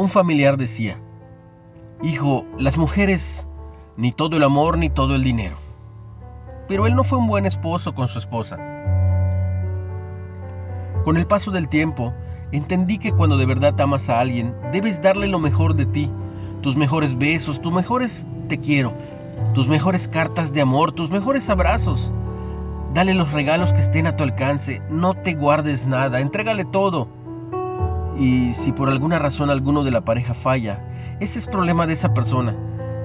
Un familiar decía, Hijo, las mujeres, ni todo el amor ni todo el dinero. Pero él no fue un buen esposo con su esposa. Con el paso del tiempo, entendí que cuando de verdad amas a alguien, debes darle lo mejor de ti, tus mejores besos, tus mejores te quiero, tus mejores cartas de amor, tus mejores abrazos. Dale los regalos que estén a tu alcance, no te guardes nada, entrégale todo. Y si por alguna razón alguno de la pareja falla, ese es problema de esa persona.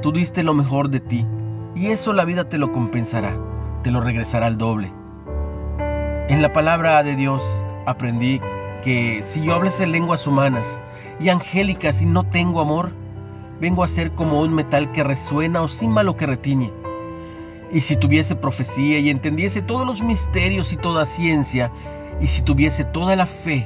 Tú diste lo mejor de ti y eso la vida te lo compensará, te lo regresará al doble. En la palabra de Dios aprendí que si yo hablase lenguas humanas y angélicas y no tengo amor, vengo a ser como un metal que resuena o sin malo que retiñe. Y si tuviese profecía y entendiese todos los misterios y toda ciencia, y si tuviese toda la fe,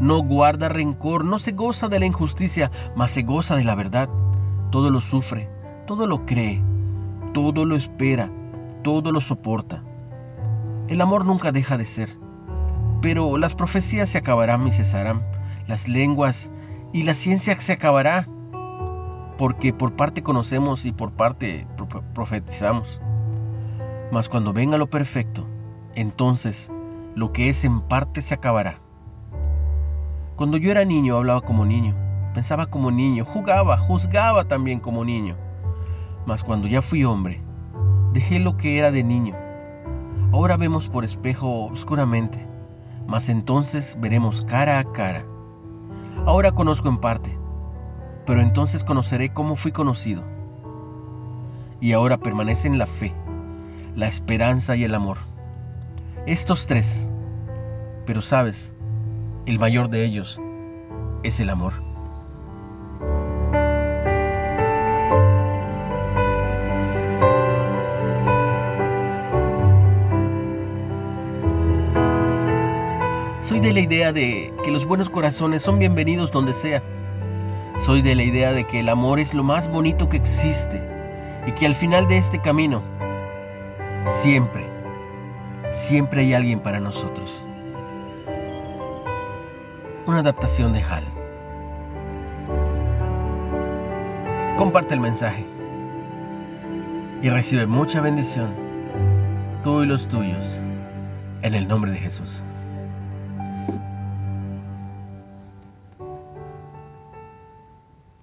no guarda rencor, no se goza de la injusticia, mas se goza de la verdad. Todo lo sufre, todo lo cree, todo lo espera, todo lo soporta. El amor nunca deja de ser, pero las profecías se acabarán y cesarán, las lenguas y la ciencia se acabará, porque por parte conocemos y por parte profetizamos. Mas cuando venga lo perfecto, entonces lo que es en parte se acabará. Cuando yo era niño hablaba como niño, pensaba como niño, jugaba, juzgaba también como niño. Mas cuando ya fui hombre, dejé lo que era de niño. Ahora vemos por espejo oscuramente, mas entonces veremos cara a cara. Ahora conozco en parte, pero entonces conoceré cómo fui conocido. Y ahora permanecen la fe, la esperanza y el amor estos tres. Pero sabes, el mayor de ellos es el amor. Soy de la idea de que los buenos corazones son bienvenidos donde sea. Soy de la idea de que el amor es lo más bonito que existe y que al final de este camino, siempre, Siempre hay alguien para nosotros. Una adaptación de Hal. Comparte el mensaje y recibe mucha bendición, tú y los tuyos, en el nombre de Jesús.